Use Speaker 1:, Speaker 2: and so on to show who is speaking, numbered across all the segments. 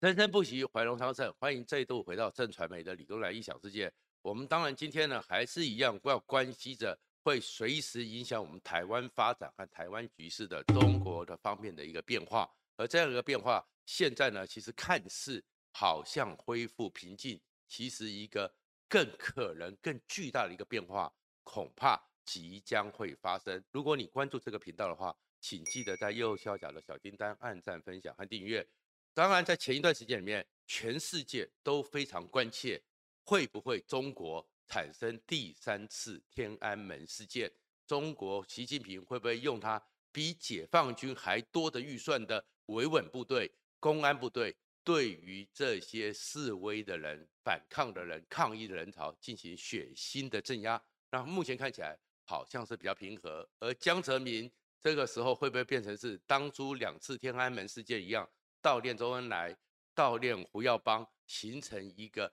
Speaker 1: 生生不息，怀荣昌盛，欢迎再度回到正传媒的李东来异想世界。我们当然今天呢，还是一样要关心着会随时影响我们台湾发展和台湾局势的中国的方面的一个变化。而这样一个变化，现在呢，其实看似好像恢复平静，其实一个更可能更巨大的一个变化，恐怕即将会发生。如果你关注这个频道的话，请记得在右下角的小叮当按赞、分享和订阅。当然，在前一段时间里面，全世界都非常关切，会不会中国产生第三次天安门事件？中国习近平会不会用他比解放军还多的预算的维稳部队、公安部队，对于这些示威的人、反抗的人、抗议的人潮进行血腥的镇压？那目前看起来好像是比较平和，而江泽民。这个时候会不会变成是当初两次天安门事件一样，悼念周恩来，悼念胡耀邦，形成一个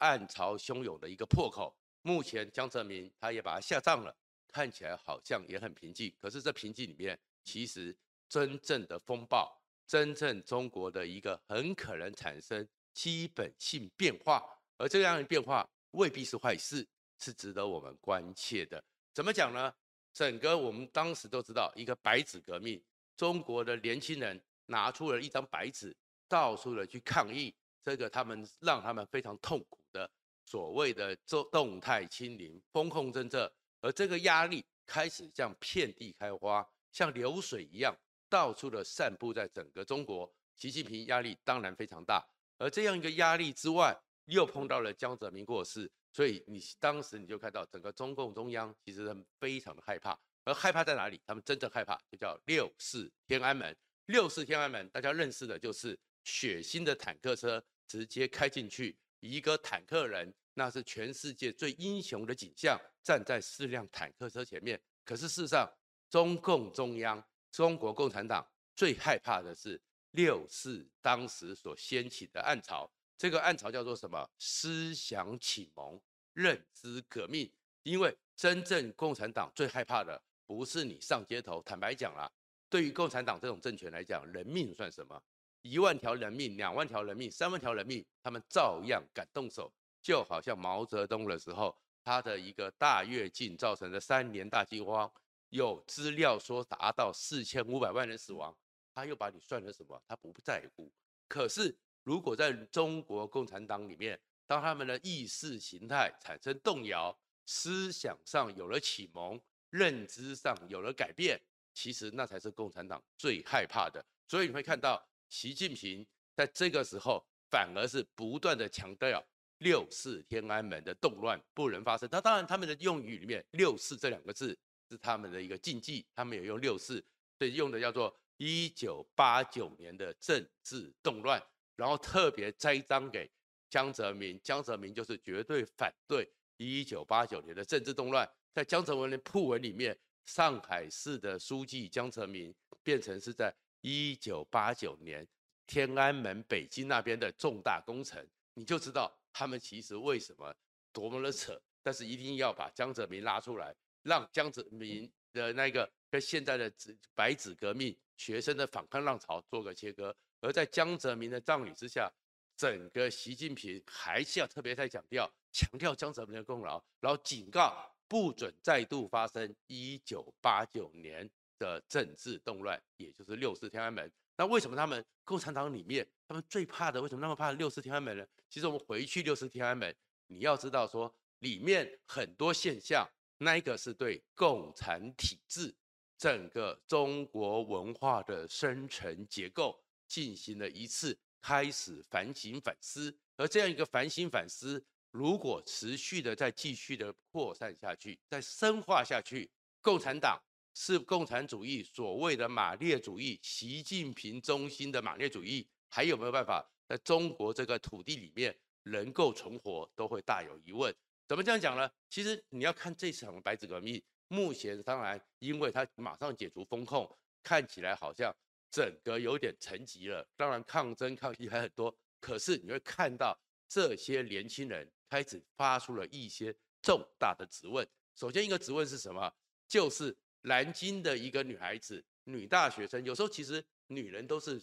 Speaker 1: 暗潮汹涌的一个破口？目前江泽民他也把它下葬了，看起来好像也很平静。可是这平静里面，其实真正的风暴，真正中国的一个很可能产生基本性变化，而这样的变化未必是坏事，是值得我们关切的。怎么讲呢？整个我们当时都知道，一个白纸革命，中国的年轻人拿出了一张白纸，到处的去抗议，这个他们让他们非常痛苦的所谓的做动态清零、风控政策，而这个压力开始像遍地开花，像流水一样，到处的散布在整个中国。习近平压力当然非常大，而这样一个压力之外，又碰到了江泽民过世。所以你当时你就看到整个中共中央其实他们非常的害怕，而害怕在哪里？他们真正害怕就叫六四天安门。六四天安门大家认识的就是血腥的坦克车直接开进去，一个坦克人那是全世界最英雄的景象，站在四辆坦克车前面。可是事实上，中共中央、中国共产党最害怕的是六四当时所掀起的暗潮。这个暗潮叫做什么？思想启蒙、认知革命。因为真正共产党最害怕的不是你上街头。坦白讲啦，对于共产党这种政权来讲，人命算什么？一万条人命、两万条人命、三万条人命，他们照样敢动手。就好像毛泽东的时候，他的一个大跃进造成的三年大饥荒，有资料说达到四千五百万人死亡，他又把你算成什么？他不在乎。可是。如果在中国共产党里面，当他们的意识形态产生动摇，思想上有了启蒙，认知上有了改变，其实那才是共产党最害怕的。所以你会看到，习近平在这个时候反而是不断的强调六四天安门的动乱不能发生。那当然，他们的用语里面“六四”这两个字是他们的一个禁忌，他们也用“六四”，所以用的叫做一九八九年的政治动乱。然后特别栽赃给江泽民，江泽民就是绝对反对一九八九年的政治动乱。在江泽民的铺文里面，上海市的书记江泽民变成是在一九八九年天安门北京那边的重大工程，你就知道他们其实为什么多么的扯。但是一定要把江泽民拉出来，让江泽民的那个跟现在的纸白纸革命学生的反抗浪潮做个切割。而在江泽民的葬礼之下，整个习近平还是要特别再强调，强调江泽民的功劳，然后警告不准再度发生一九八九年的政治动乱，也就是六四天安门。那为什么他们共产党里面他们最怕的，为什么那么怕六四天安门呢？其实我们回去六四天安门，你要知道说里面很多现象，那一个是对共产体制整个中国文化的生成结构。进行了一次开始反省反思，而这样一个反省反思，如果持续的再继续的扩散下去，再深化下去，共产党是共产主义所谓的马列主义，习近平中心的马列主义，还有没有办法在中国这个土地里面能够存活，都会大有疑问。怎么这样讲呢？其实你要看这场白纸革命，目前当然因为它马上解除封控，看起来好像。整个有点沉寂了，当然抗争抗议还很多，可是你会看到这些年轻人开始发出了一些重大的质问。首先一个质问是什么？就是南京的一个女孩子，女大学生，有时候其实女人都是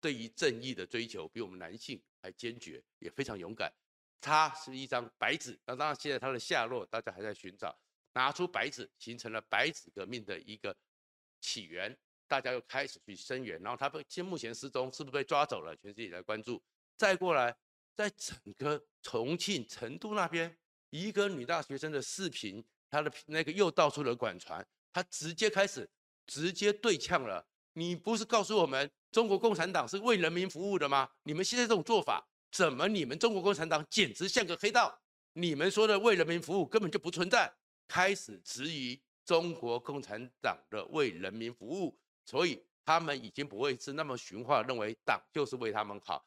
Speaker 1: 对于正义的追求比我们男性还坚决，也非常勇敢。她是一张白纸，那当然现在她的下落大家还在寻找。拿出白纸，形成了白纸革命的一个起源，大家又开始去声援。然后他被现目前失踪，是不是被抓走了？全世界来关注。再过来，在整个重庆、成都那边，一个女大学生的视频，她的那个又到处的广传，她直接开始直接对呛了。你不是告诉我们中国共产党是为人民服务的吗？你们现在这种做法，怎么你们中国共产党简直像个黑道？你们说的为人民服务根本就不存在，开始质疑中国共产党的为人民服务，所以他们已经不会是那么循化，认为党就是为他们好，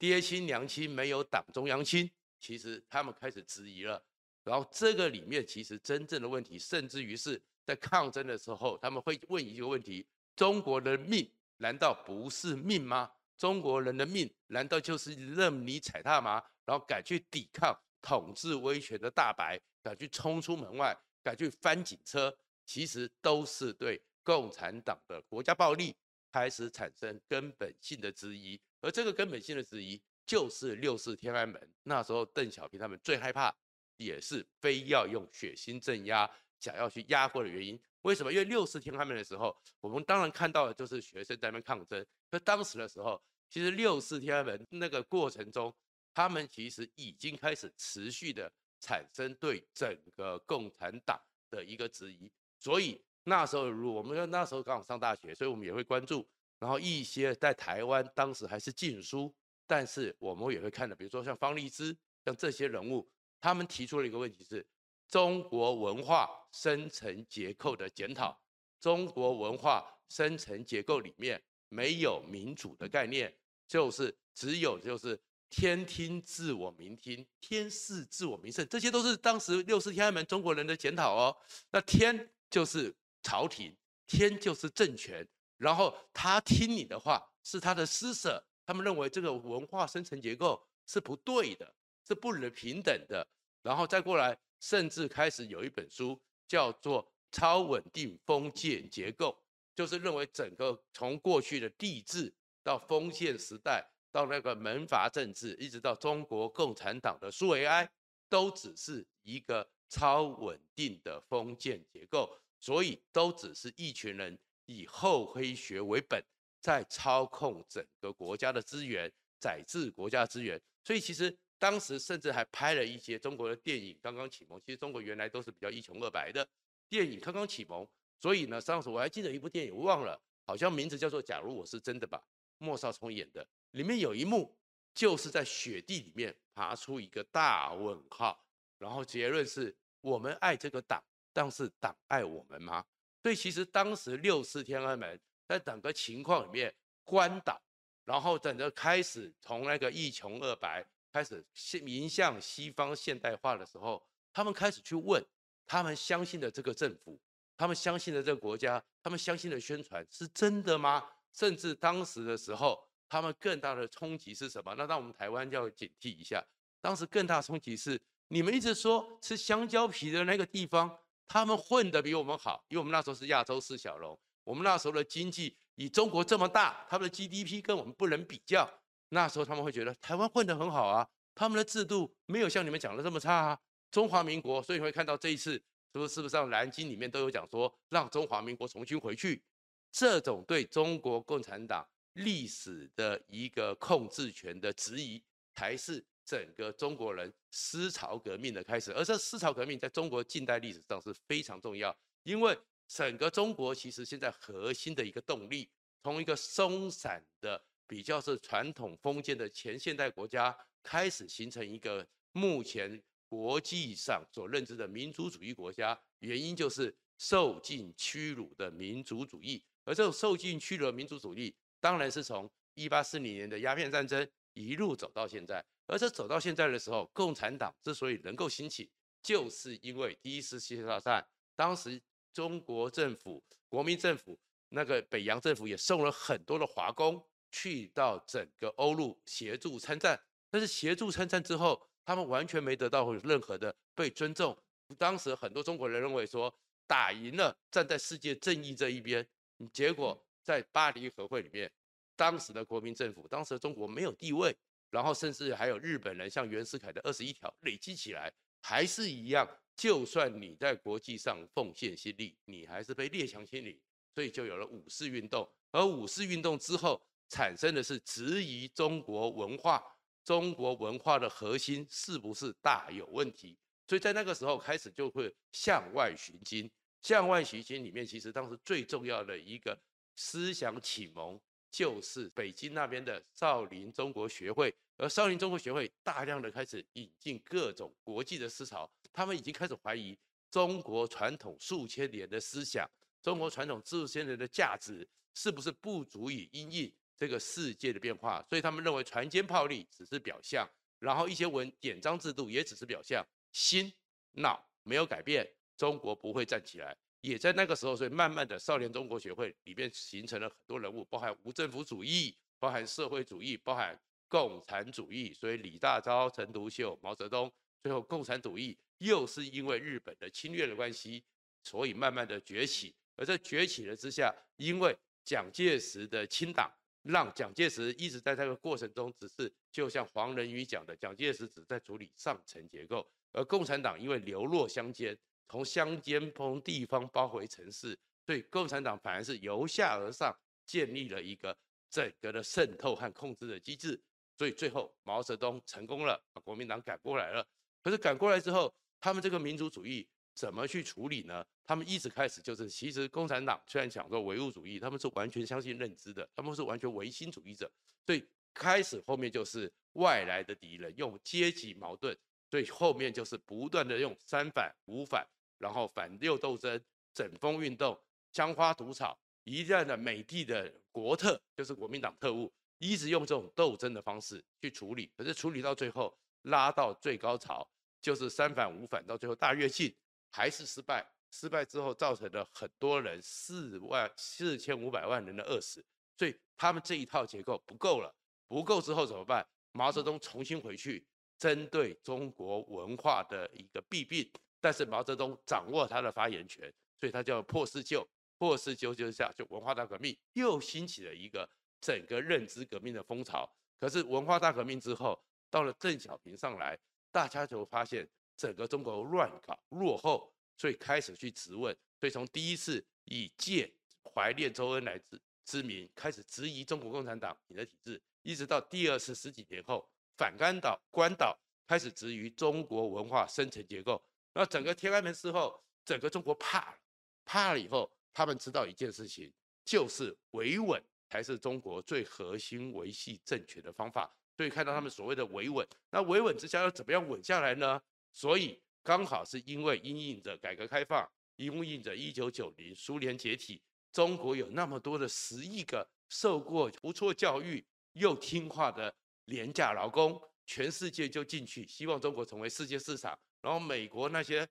Speaker 1: 爹亲娘亲没有党中央亲，其实他们开始质疑了。然后这个里面其实真正的问题，甚至于是在抗争的时候，他们会问一个问题。中国的命难道不是命吗？中国人的命难道就是任你踩踏吗？然后敢去抵抗统治威权的大白，敢去冲出门外，敢去翻警车，其实都是对共产党的国家暴力开始产生根本性的质疑。而这个根本性的质疑，就是六四天安门那时候邓小平他们最害怕，也是非要用血腥镇压，想要去压过的原因。为什么？因为六四天安门的时候，我们当然看到的就是学生在那边抗争。可当时的时候，其实六四天安门那个过程中，他们其实已经开始持续的产生对整个共产党的一个质疑。所以那时候，如我们那时候刚好上大学，所以我们也会关注。然后一些在台湾当时还是禁书，但是我们也会看的，比如说像方励之，像这些人物，他们提出了一个问题是。中国文化深层结构的检讨，中国文化深层结构里面没有民主的概念，就是只有就是天听自我民听，天视自我民视，这些都是当时六四天安门中国人的检讨哦。那天就是朝廷，天就是政权，然后他听你的话是他的施舍，他们认为这个文化生成结构是不对的，是不能平等的，然后再过来。甚至开始有一本书叫做《超稳定封建结构》，就是认为整个从过去的帝制到封建时代，到那个门阀政治，一直到中国共产党的苏维埃，都只是一个超稳定的封建结构，所以都只是一群人以厚黑学为本，在操控整个国家的资源，宰制国家资源，所以其实。当时甚至还拍了一些中国的电影，刚刚启蒙。其实中国原来都是比较一穷二白的电影，刚刚启蒙。所以呢，上次我还记得一部电影，忘了，好像名字叫做《假如我是真的》吧，莫少聪演的。里面有一幕，就是在雪地里面爬出一个大问号，然后结论是我们爱这个党，但是党爱我们吗？所以其实当时六四天安门在整个情况里面关岛，然后整个开始从那个一穷二白。开始向迎向西方现代化的时候，他们开始去问，他们相信的这个政府，他们相信的这个国家，他们相信的宣传是真的吗？甚至当时的时候，他们更大的冲击是什么？那让我们台湾要警惕一下。当时更大冲击是，你们一直说吃香蕉皮的那个地方，他们混得比我们好，因为我们那时候是亚洲四小龙，我们那时候的经济以中国这么大，他们的 GDP 跟我们不能比较。那时候他们会觉得台湾混得很好啊，他们的制度没有像你们讲的这么差啊。中华民国，所以你会看到这一次是不是不是让南京里面都有讲说让中华民国重新回去，这种对中国共产党历史的一个控制权的质疑，才是整个中国人思潮革命的开始。而这思潮革命在中国近代历史上是非常重要，因为整个中国其实现在核心的一个动力，从一个松散的。比较是传统封建的前现代国家开始形成一个目前国际上所认知的民族主义国家，原因就是受尽屈辱的民族主义。而这种受尽屈辱的民族主义，当然是从一八四零年的鸦片战争一路走到现在。而这走到现在的时候，共产党之所以能够兴起，就是因为第一次世界大战，当时中国政府、国民政府那个北洋政府也送了很多的华工。去到整个欧陆协助参战，但是协助参战之后，他们完全没得到任何的被尊重。当时很多中国人认为说，打赢了，站在世界正义这一边，结果在巴黎和会里面，当时的国民政府，当时的中国没有地位，然后甚至还有日本人像袁世凯的二十一条累积起来，还是一样。就算你在国际上奉献心力，你还是被列强欺凌，所以就有了五四运动。而五四运动之后产生的是质疑中国文化，中国文化的核心是不是大有问题？所以在那个时候开始就会向外寻经。向外寻经里面，其实当时最重要的一个思想启蒙，就是北京那边的少林中国学会。而少林中国学会大量的开始引进各种国际的思潮，他们已经开始怀疑中国传统数千年的思想，中国传统数千年的价值是不是不足以因应这个世界的变化？所以他们认为船坚炮利只是表象，然后一些文典章制度也只是表象，心脑没有改变，中国不会站起来。也在那个时候，所以慢慢的少年中国学会里面形成了很多人物，包含无政府主义，包含社会主义，包含。共产主义，所以李大钊、陈独秀、毛泽东，最后共产主义又是因为日本的侵略的关系，所以慢慢的崛起。而在崛起的之下，因为蒋介石的清党，让蒋介石一直在这个过程中，只是就像黄仁宇讲的，蒋介石只在处理上层结构，而共产党因为流落乡间，从乡间从地方包围城市，所以共产党反而是由下而上建立了一个整个的渗透和控制的机制。所以最后毛泽东成功了，把国民党赶过来了。可是赶过来之后，他们这个民族主义怎么去处理呢？他们一直开始就是，其实共产党虽然讲说唯物主义，他们是完全相信认知的，他们是完全唯心主义者。所以开始后面就是外来的敌人，用阶级矛盾，所以后面就是不断的用三反五反，然后反右斗争、整风运动、枪花毒草，一旦的美帝的国特就是国民党特务。一直用这种斗争的方式去处理，可是处理到最后拉到最高潮，就是三反五反，到最后大跃进还是失败。失败之后造成了很多人四万四千五百万人的饿死，所以他们这一套结构不够了。不够之后怎么办？毛泽东重新回去针对中国文化的一个弊病，但是毛泽东掌握他的发言权，所以他叫破四旧，破四旧就是下就文化大革命又兴起了一个。整个认知革命的风潮，可是文化大革命之后，到了邓小平上来，大家就发现整个中国乱搞落后，所以开始去质问。所以从第一次以借怀念周恩来之之名开始质疑中国共产党你的体制，一直到第二次十几年后反干岛关岛开始质疑中国文化深层结构。那整个天安门事后，整个中国怕了，怕了以后，他们知道一件事情，就是维稳。才是中国最核心维系政权的方法，所以看到他们所谓的维稳，那维稳之下要怎么样稳下来呢？所以刚好是因为因应着改革开放，因应着一九九零苏联解体，中国有那么多的十亿个受过不错教育又听话的廉价劳工，全世界就进去，希望中国成为世界市场，然后美国那些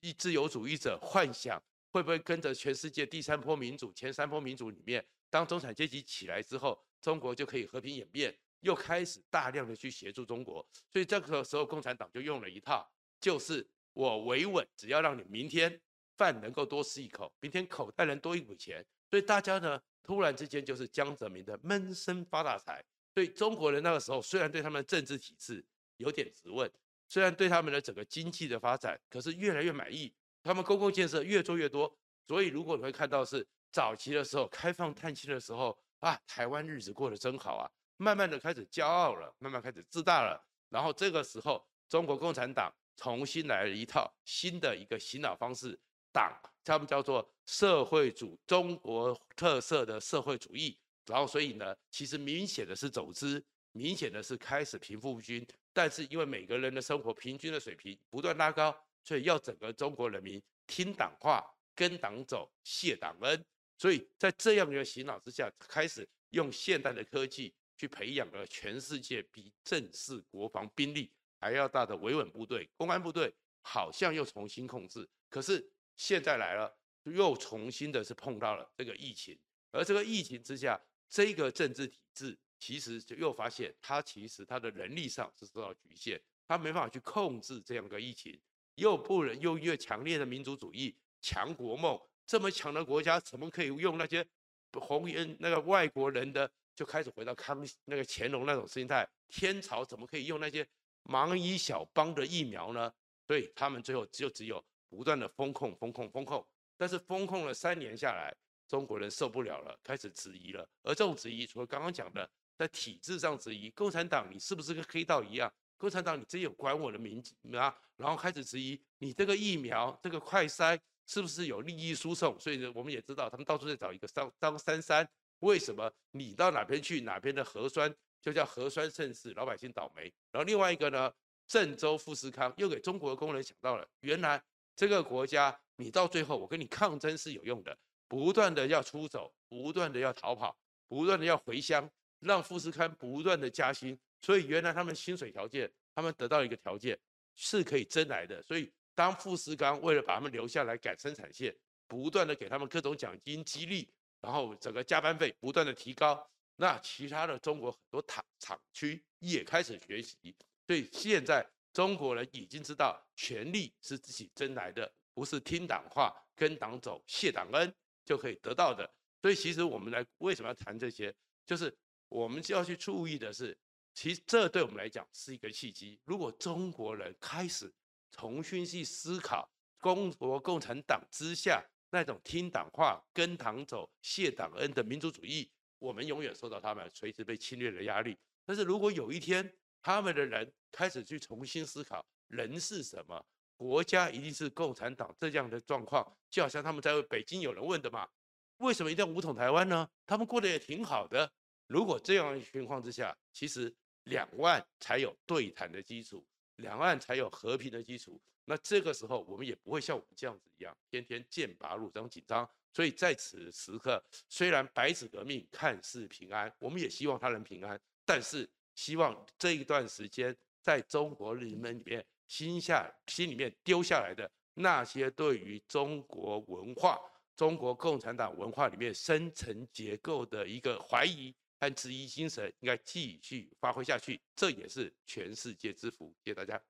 Speaker 1: 一自由主义者幻想会不会跟着全世界第三波民主、前三波民主里面。当中产阶级起来之后，中国就可以和平演变，又开始大量的去协助中国。所以这个时候，共产党就用了一套，就是我维稳，只要让你明天饭能够多吃一口，明天口袋能多一笔钱。所以大家呢，突然之间就是江泽民的闷声发大财。所以中国人那个时候虽然对他们的政治体制有点质问，虽然对他们的整个经济的发展，可是越来越满意，他们公共建设越做越多。所以如果你会看到是。早期的时候，开放探亲的时候啊，台湾日子过得真好啊。慢慢的开始骄傲了，慢慢开始自大了。然后这个时候，中国共产党重新来了一套新的一个洗脑方式，党他们叫做社会主中国特色的社会主义。然后所以呢，其实明显的是走资，明显的是开始贫富不均。但是因为每个人的生活平均的水平不断拉高，所以要整个中国人民听党话，跟党走，谢党恩。所以在这样的洗脑之下，开始用现代的科技去培养了全世界比正式国防兵力还要大的维稳部队、公安部队，好像又重新控制。可是现在来了，又重新的是碰到了这个疫情，而这个疫情之下，这个政治体制其实就又发现，他其实他的人力上是受到局限，他没办法去控制这样一个疫情，又不能又越强烈的民族主义、强国梦。这么强的国家，怎么可以用那些红颜那个外国人的就开始回到康那个乾隆那种心态，天朝怎么可以用那些蚂蚁小邦的疫苗呢？所以他们最后就只有不断的封控、封控、封控。但是封控了三年下来，中国人受不了了，开始质疑了。而这种质疑，除了刚刚讲的在体制上质疑，共产党你是不是跟黑道一样？共产党你真有管我的民啊？然后开始质疑你这个疫苗、这个快筛是不是有利益输送？所以呢，我们也知道他们到处在找一个张张三三。为什么你到哪边去，哪边的核酸就叫核酸盛世，老百姓倒霉？然后另外一个呢，郑州富士康又给中国的工人想到了，原来这个国家你到最后我跟你抗争是有用的，不断的要出走，不断的要逃跑，不断的要回乡，让富士康不断的加薪，所以原来他们薪水条件，他们得到一个条件是可以争来的，所以当富士康为了把他们留下来赶生产线，不断的给他们各种奖金激励。然后整个加班费不断的提高，那其他的中国很多厂厂区也开始学习，所以现在中国人已经知道权力是自己争来的，不是听党话、跟党走、谢党恩就可以得到的。所以其实我们来为什么要谈这些，就是我们就要去注意的是，其实这对我们来讲是一个契机。如果中国人开始重新去思考中国共产党之下。那种听党话、跟党走、谢党恩的民族主义，我们永远受到他们随时被侵略的压力。但是如果有一天他们的人开始去重新思考人是什么，国家一定是共产党这样的状况，就好像他们在北京有人问的嘛，为什么一定要武统台湾呢？他们过得也挺好的。如果这样情况之下，其实两岸才有对谈的基础，两岸才有和平的基础。那这个时候，我们也不会像我们这样子一样，天天剑拔弩张紧张。所以在此时刻，虽然白纸革命看似平安，我们也希望他能平安，但是希望这一段时间，在中国人民里面心下心里面丢下来的那些对于中国文化、中国共产党文化里面深层结构的一个怀疑三十一精神，应该继续发挥下去。这也是全世界之福。谢谢大家。